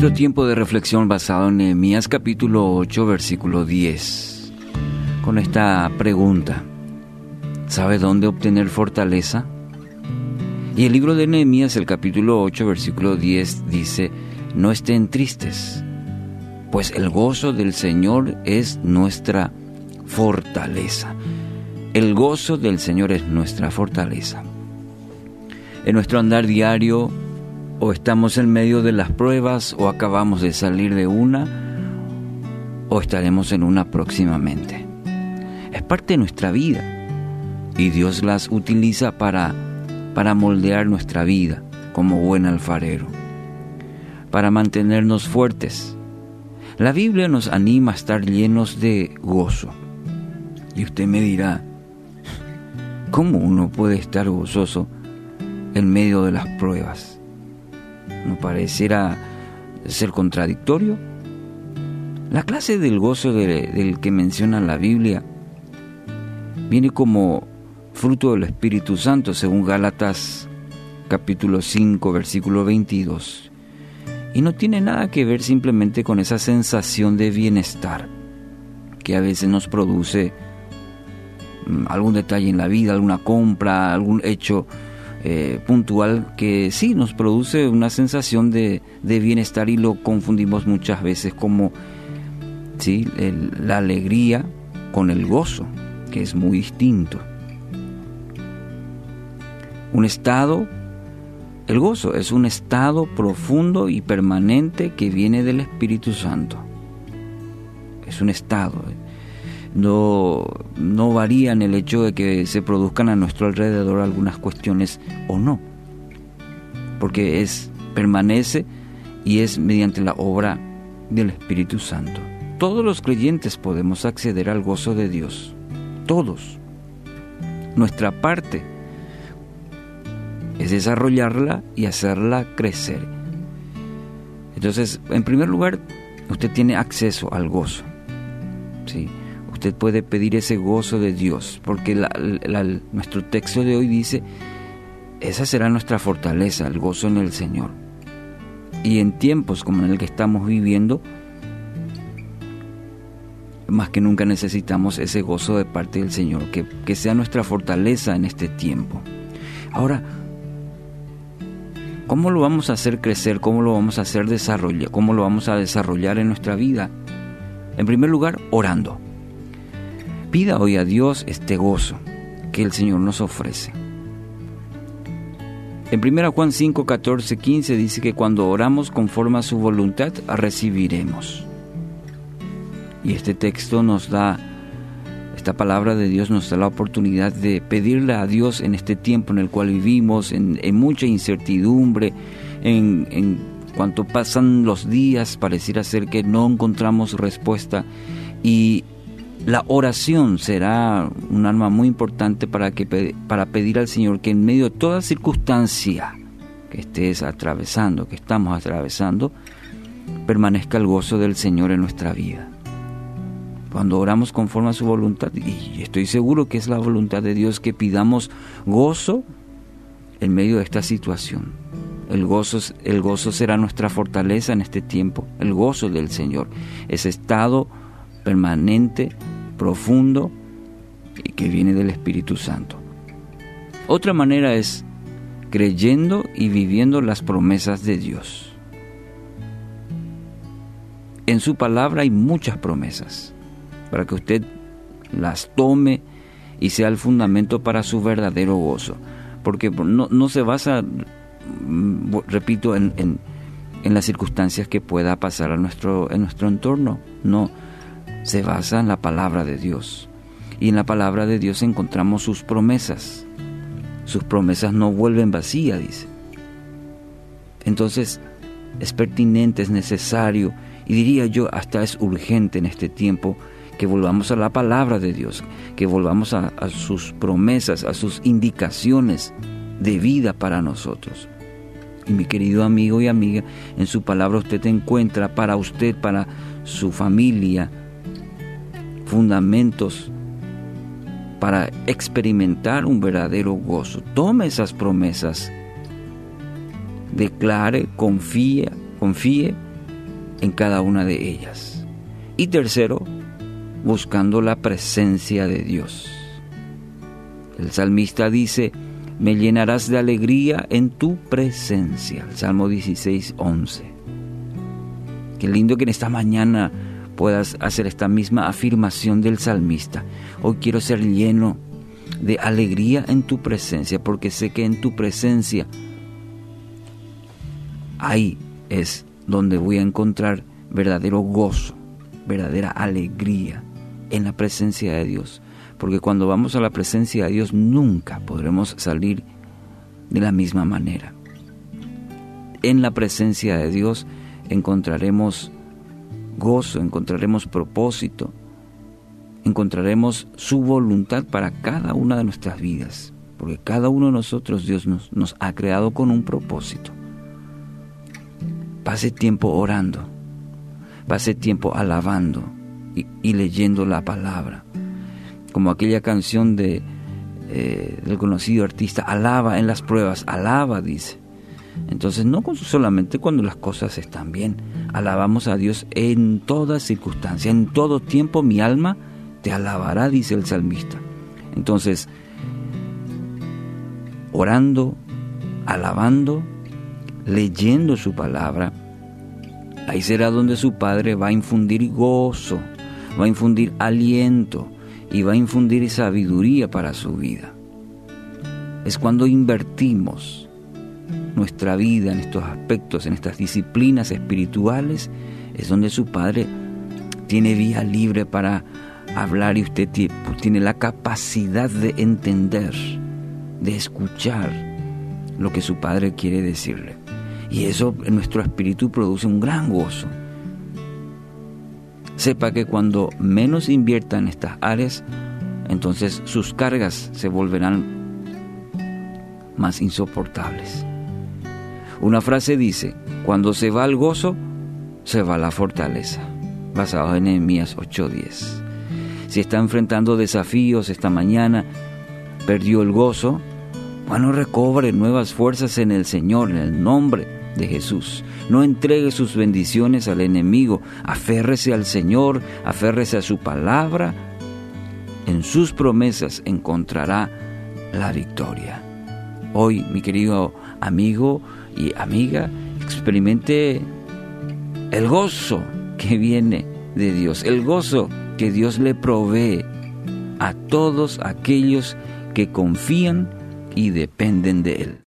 nuestro tiempo de reflexión basado en Nehemías capítulo 8, versículo 10, con esta pregunta, ¿sabe dónde obtener fortaleza? Y el libro de Nehemías, el capítulo 8, versículo 10, dice, no estén tristes, pues el gozo del Señor es nuestra fortaleza. El gozo del Señor es nuestra fortaleza. En nuestro andar diario, o estamos en medio de las pruebas, o acabamos de salir de una, o estaremos en una próximamente. Es parte de nuestra vida y Dios las utiliza para, para moldear nuestra vida como buen alfarero, para mantenernos fuertes. La Biblia nos anima a estar llenos de gozo. Y usted me dirá, ¿cómo uno puede estar gozoso en medio de las pruebas? ¿No pareciera ser contradictorio? La clase del gozo del que menciona la Biblia viene como fruto del Espíritu Santo, según Gálatas capítulo 5, versículo 22. Y no tiene nada que ver simplemente con esa sensación de bienestar que a veces nos produce mm, algún detalle en la vida, alguna compra, algún hecho eh, puntual que sí nos produce una sensación de, bienestar y lo confundimos muchas veces como ¿sí? la alegría con el gozo, que es muy distinto. Un estado, el gozo es un estado profundo y permanente que viene del Espíritu Santo. Es un estado no, no varía en el hecho de que se produzcan a nuestro alrededor algunas cuestiones o no, porque es permanece y es mediante la obra del Espíritu Santo. Todos los creyentes podemos acceder al gozo de Dios, todos. Nuestra parte es desarrollarla y hacerla crecer. Entonces, en primer lugar, usted tiene acceso al gozo. ¿sí? Usted puede pedir ese gozo de Dios, porque nuestro texto de hoy dice, esa será nuestra fortaleza, el gozo en el Señor. Y en tiempos como en el que estamos viviendo, más que nunca necesitamos ese gozo de parte del Señor, que, que sea nuestra fortaleza en este tiempo. Ahora, ¿cómo lo vamos a hacer crecer? ¿Cómo lo vamos a hacer desarrollar? ¿Cómo lo vamos a desarrollar en nuestra vida? En primer lugar, orando. Pida hoy a Dios este gozo que el Señor nos ofrece. En 1 Juan 5, 14, 15 dice que cuando oramos conforme a su voluntad, recibiremos. Y este texto nos da, esta palabra de Dios nos da la oportunidad de pedirle a Dios en este tiempo en el cual vivimos, en, mucha incertidumbre, en, en cuanto pasan los días, pareciera ser que no encontramos respuesta. Y la oración será un arma muy importante para, que, para pedir al Señor que en medio de toda circunstancia que estés atravesando, que estamos atravesando, permanezca el gozo del Señor en nuestra vida. Cuando oramos conforme a su voluntad, y estoy seguro que es la voluntad de Dios que pidamos gozo en medio de esta situación. El gozo, el gozo será nuestra fortaleza en este tiempo, el gozo del Señor, ese estado permanente, profundo y que viene del Espíritu Santo. Otra manera es creyendo y viviendo las promesas de Dios. En su palabra hay muchas promesas para que usted las tome y sea el fundamento para su verdadero gozo. Porque no, se basa, mm, repito, en, en, en, las circunstancias que pueda pasar a nuestro, en nuestro entorno. No, se basa en la palabra de Dios. Y en la palabra de Dios encontramos sus promesas. Sus promesas no vuelven vacías, dice. Entonces, es pertinente, es necesario, y diría yo, hasta es urgente en este tiempo que volvamos a la palabra de Dios, que volvamos a, a sus promesas, a sus indicaciones de vida para nosotros. Y mi querido amigo y amiga, en su palabra usted encuentra para usted, para su familia, fundamentos para experimentar un verdadero gozo. Tome esas promesas, declare, confíe, confíe en cada una de ellas. Y tercero, buscando la presencia de Dios. El salmista dice, me llenarás de alegría en tu presencia. Salmo 16, 11. Qué lindo que en esta mañana puedas hacer esta misma afirmación del salmista. Hoy quiero ser lleno de alegría en tu presencia, porque sé que en tu presencia ahí es donde voy a encontrar verdadero gozo, verdadera alegría en la presencia de Dios. Porque cuando vamos a la presencia de Dios nunca podremos salir de la misma manera. En la presencia de Dios encontraremos gozo, encontraremos propósito, encontraremos su voluntad para cada una de nuestras vidas, porque cada uno de nosotros Dios nos, nos ha creado con un propósito. Pase tiempo orando, pase tiempo alabando y, leyendo la palabra, como aquella canción de, eh, del conocido artista, alaba en las pruebas, alaba, dice. Entonces, no solamente cuando las cosas están bien, alabamos a Dios en toda circunstancia, en todo tiempo mi alma te alabará, dice el salmista. Entonces, orando, alabando, leyendo su palabra, ahí será donde su Padre va a infundir gozo, va a infundir aliento y va a infundir sabiduría para su vida. Es cuando invertimos nuestra vida en estos aspectos, en estas disciplinas espirituales, es donde su Padre tiene vía libre para hablar y usted tiene la capacidad de entender, de escuchar lo que su Padre quiere decirle. Y eso en nuestro espíritu produce un gran gozo. Sepa que cuando menos invierta en estas áreas, entonces sus cargas se volverán más insoportables. Una frase dice, cuando se va el gozo, se va la fortaleza, basado en Nehemías 8:10 si está enfrentando desafíos esta mañana, perdió el gozo, bueno, recobre nuevas fuerzas en el Señor, en el nombre de Jesús. No entregue sus bendiciones al enemigo, aférrese al Señor, aférrese a su palabra. En sus promesas encontrará la victoria. Hoy, mi querido amigo y amiga, experimente el gozo que viene de Dios, el gozo que Dios le provee a todos aquellos que confían y dependen de Él.